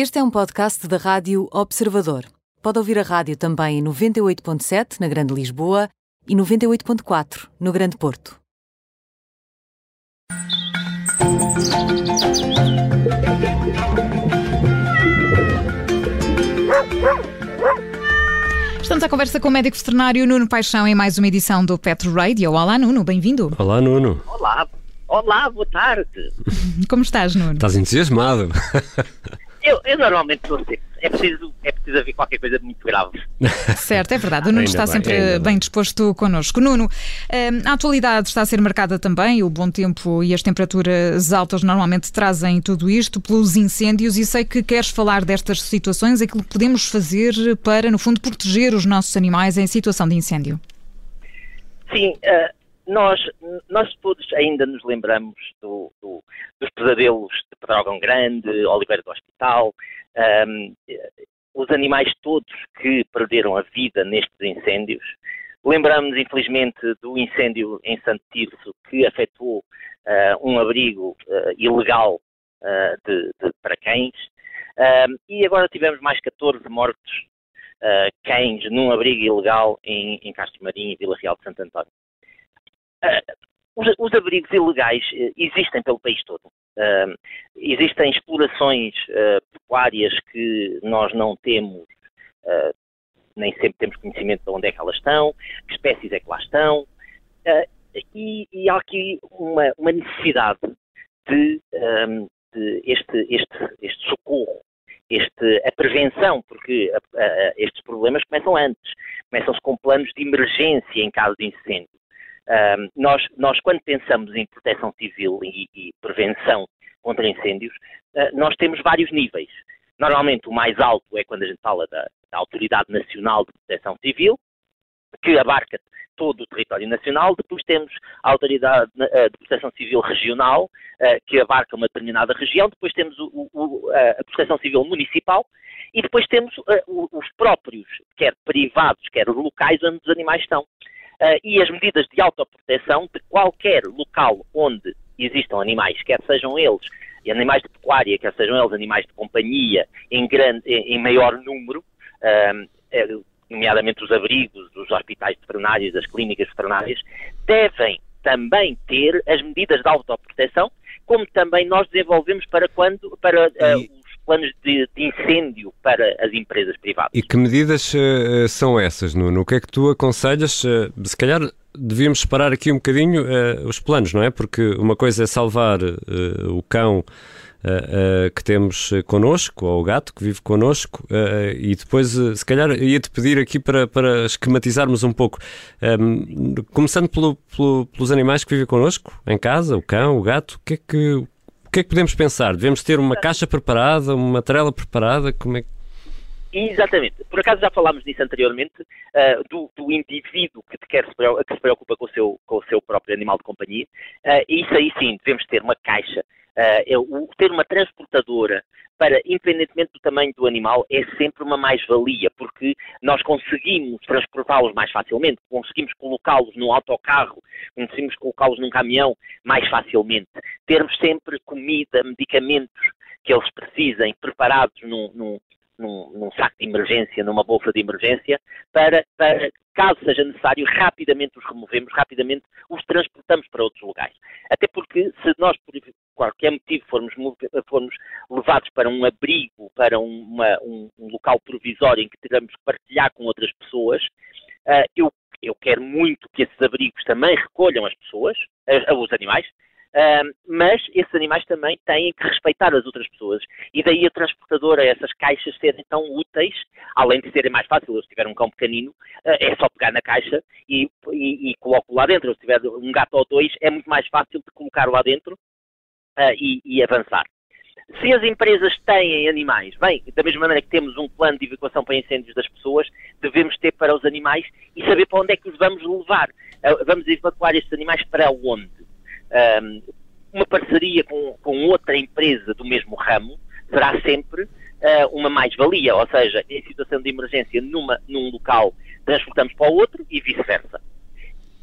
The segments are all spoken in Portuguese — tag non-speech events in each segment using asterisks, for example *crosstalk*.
Este é um podcast da Rádio Observador. Pode ouvir a rádio também em 98.7 na Grande Lisboa e 98.4 no Grande Porto. Estamos à conversa com o médico veterinário Nuno Paixão em mais uma edição do Petro Radio. Olá, Nuno, bem-vindo. Olá, Nuno. Olá, olá, boa tarde. Como estás, Nuno? Estás entusiasmado. *laughs* Eu, eu normalmente estou sempre. É preciso, é preciso haver qualquer coisa muito grave. *laughs* Certo, é verdade. O Nuno Ainda está bem, sempre ainda bem disposto connosco. Nuno, hum, a atualidade está a ser marcada também, o bom tempo e as temperaturas altas normalmente trazem tudo isto pelos incêndios e sei que queres falar destas situações, aquilo que podemos fazer para, no fundo, proteger os nossos animais em situação de incêndio. Sim, eh, nós, nós todos ainda nos lembramos do- do- dos pesadelos de Pedrógão Grande, Oliveira do Hospital, eh, os animais todos que perderam a vida nestes incêndios. Lembramos, infelizmente, do incêndio em Santo Tirso que afetou ah, um abrigo ah, ilegal ah, de, de- para cães. E agora tivemos mais 14 mortos uh, cães num abrigo ilegal em, em Castro Marim e Vila Real de Santo António. Uh, os, os abrigos ilegais uh, existem pelo país todo. Uh, existem explorações uh, pecuárias que nós não temos, nem sempre temos conhecimento de onde é que elas estão, que espécies é que lá estão, uh, e, e há aqui uma, uma necessidade de, um, de este, este, este socorro este, a prevenção, porque a- a- estes problemas começam antes, começam-se com planos de emergência em caso de incêndio. Ahm, nós, nós, quando pensamos em proteção civil e, e prevenção contra incêndios, ah, nós temos vários níveis. Normalmente o mais alto é quando a gente fala da, da Autoridade Nacional de Proteção Civil, que abarca todo o território nacional. Depois temos a Autoridade eh, de Proteção Civil Regional, eh, que abarca uma determinada região. Depois temos o- o- a Proteção Civil Municipal. E depois temos os próprios, quer privados, quer locais onde os animais estão. Eh, e as medidas de autoproteção de qualquer local onde existam animais, quer sejam eles animais de pecuária, quer sejam eles animais de companhia em, grande, em, maior número, eh, nomeadamente os abrigos, os hospitais veterinários, as clínicas veterinárias, devem também ter as medidas de autoproteção, como também nós desenvolvemos para quando para ah, E- os planos de, de incêndio para as empresas privadas. E que medidas eh, são essas, Nuno? O que é que tu aconselhas? Eh, se calhar devíamos separar aqui um bocadinho eh, os planos, não é? Porque uma coisa é salvar o cão que temos connosco, ou o gato que vive connosco, e depois, se calhar, ia-te pedir aqui para, para esquematizarmos um pouco, Ehm, começando pelo- pelo- pelos animais que vivem connosco, em casa, o cão, o gato, o que é que, o que, é que podemos pensar? Devemos ter uma caixa preparada, uma trela preparada? Como é que Exatamente. Por acaso já falámos disso anteriormente, ah, do, do indivíduo que, quer se, que se preocupa com o seu, com o seu próprio animal de companhia. Ah, isso aí sim, devemos ter uma caixa. Ah, é o- ter uma transportadora para, independentemente do tamanho do animal, é sempre uma mais-valia, porque nós conseguimos transportá-los mais facilmente, conseguimos colocá-los num autocarro, conseguimos colocá-los num caminhão mais facilmente. Termos sempre comida, medicamentos que eles precisem preparados num- num, num, num saco de emergência, numa bolsa de emergência, para, para, caso seja necessário, rapidamente os removemos, rapidamente os transportamos para outros lugares. Até porque, se nós, por qualquer motivo, formos, mo- formos levados para um abrigo, para uma- um, um local provisório em que teremos que partilhar com outras pessoas, ah, eu, eu quero muito que esses abrigos também recolham as pessoas, os animais, ah, mas esses animais também têm que respeitar as outras pessoas. E daí a transportadora, essas caixas serem tão úteis, além de serem mais fáceis, se tiver um cão pequenino, eh, é só pegar na caixa e, e, e coloco lá dentro. Se tiver um gato ou dois, é muito mais fácil de colocar lá dentro eh, e, e avançar. Se as empresas têm animais, bem, da mesma maneira que temos um plano de evacuação para incêndios das pessoas, devemos ter para os animais e saber para onde é que os vamos levar. Eh, Vamos evacuar estes animais para onde? Uma parceria com, com outra empresa do mesmo ramo será sempre ah, uma mais-valia, ou seja, em situação de emergência numa, num local transportamos para o outro e vice-versa.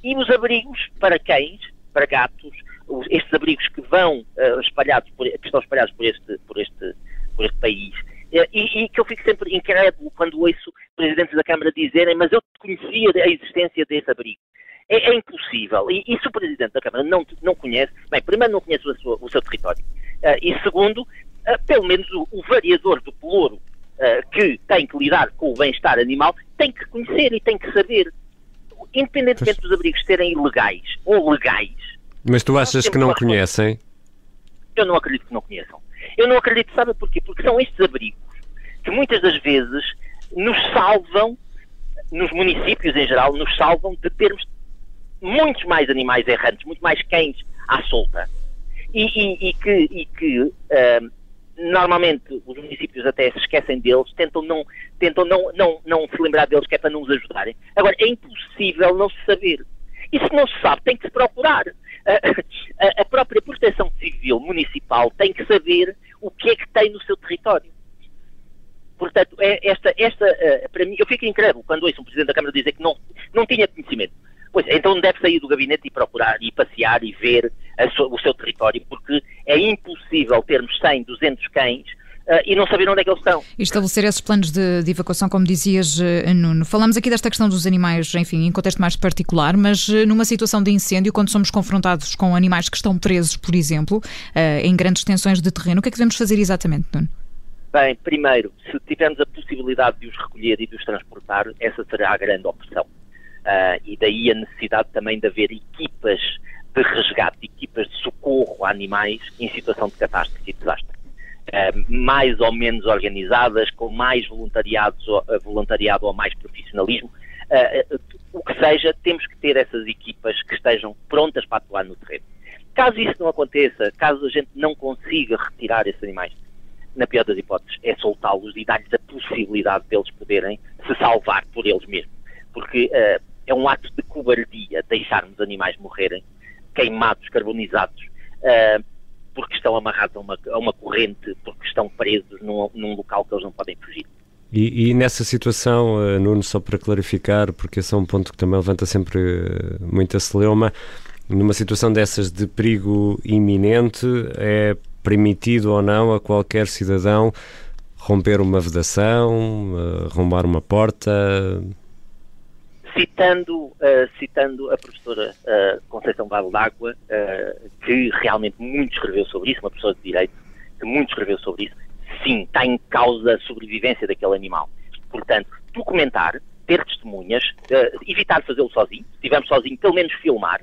E os abrigos para cães, para gatos, os- estes abrigos que vão ah, espalhados por, que estão espalhados por este, por este, por este país, e, e, que eu fico sempre incrédulo quando ouço presidentes da Câmara dizerem mas eu conhecia a existência desse abrigo. É, é impossível. E, e, se o Presidente da Câmara não, não conhece, bem, primeiro não conhece o, sua, o seu território, uh, e segundo, uh, pelo menos o, o, variador do pelouro uh, que tem que lidar com o bem-estar animal tem que conhecer e tem que saber. Independentemente dos abrigos serem ilegais ou legais. Mas tu achas que não conhecem? Eu não acredito que não conheçam. Eu não acredito, sabe porquê? Porque são estes abrigos que muitas das vezes nos salvam, nos municípios em geral, nos salvam de termos muitos mais animais errantes, muito mais cães à solta. E, e, e que, e que uh, normalmente os municípios até se esquecem deles, tentam, não, tentam não, não, não se lembrar deles, que é para não os ajudarem. Agora, é impossível não se saber. E se não se sabe, tem que se procurar. A, a, própria proteção civil municipal tem que saber o que é que tem no seu território. Portanto, é esta, esta, uh, para mim, eu fico incrédulo quando ouço um Presidente da Câmara dizer que não, não tinha conhecimento. Pois, então deve sair do gabinete e procurar, e passear e ver o seu território, porque é impossível termos 100, 200 cães Uh, e não saber onde é que eles estão. E estabelecer esses planos de, de, evacuação, como dizias, uh, Nuno. Falamos aqui desta questão dos animais, enfim, em contexto mais particular, mas uh, numa situação de incêndio, quando somos confrontados com animais que estão presos, por exemplo, em grandes extensões de terreno, o que é que devemos fazer exatamente, Nuno? Bem, primeiro, se tivermos a possibilidade de os recolher e de os transportar, essa será a grande opção. Uh, e daí a necessidade também de haver equipas de resgate, equipas de socorro a animais em situação de catástrofe e desastre. Uh, mais ou menos organizadas, com mais voluntariados, uh, voluntariado ou mais profissionalismo, o que seja, temos que ter essas equipas que estejam prontas para atuar no terreno. Caso isso não aconteça, caso a gente não consiga retirar esses animais, na pior das hipóteses, é soltá-los e dar-lhes a possibilidade de eles poderem se salvar por eles mesmos. Porque é um ato de cobardia deixarmos animais morrerem queimados, carbonizados, uh, porque estão amarrados a uma, a uma, corrente, porque estão presos num, num local que eles não podem fugir. E, e, nessa situação, uh, Nuno, só para clarificar, porque esse é um ponto que também levanta sempre uh, muita celeuma, numa situação dessas de perigo iminente, é permitido ou não a qualquer cidadão romper uma vedação, arrombar uma porta, citando, uh, citando a professora uh, Conceição Vale d'Água, uh, que realmente muito escreveu sobre isso, uma pessoa de direito, que muito escreveu sobre isso, sim, está em causa a sobrevivência daquele animal. Portanto, documentar, ter testemunhas, evitar fazê-lo sozinho, se estivermos sozinho, pelo menos filmar,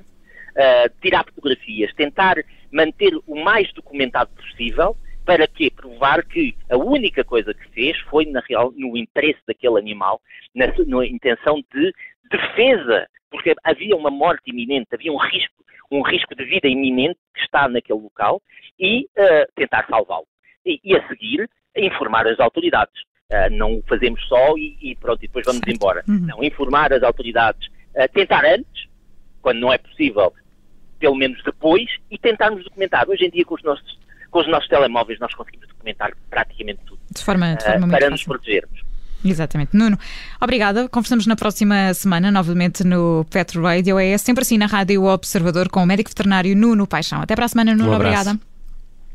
tirar fotografias, tentar manter o mais documentado possível, para que provar que a única coisa que fez foi na real no interesse daquele animal, na, na intenção de defesa, porque havia uma morte iminente, havia um risco, um risco de vida iminente que está naquele local e uh, tentar salvá-lo. E, e, a seguir, informar as autoridades. Uh, não o fazemos só e, e, pronto, e depois vamos certo. embora. Uhum. Não, informar as autoridades, uh, tentar antes, quando não é possível, pelo menos depois, e tentarmos documentar. Hoje em dia, com os nossos, com os nossos telemóveis, nós conseguimos documentar praticamente tudo. De forma, de forma para nos protegermos. Exatamente. Nuno, obrigada. Conversamos na próxima semana, novamente no Petro Radio. É sempre assim na Rádio Observador com o médico veterinário Nuno Paixão. Até para a semana, Nuno. Um obrigada.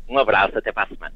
Um abraço, até para a semana.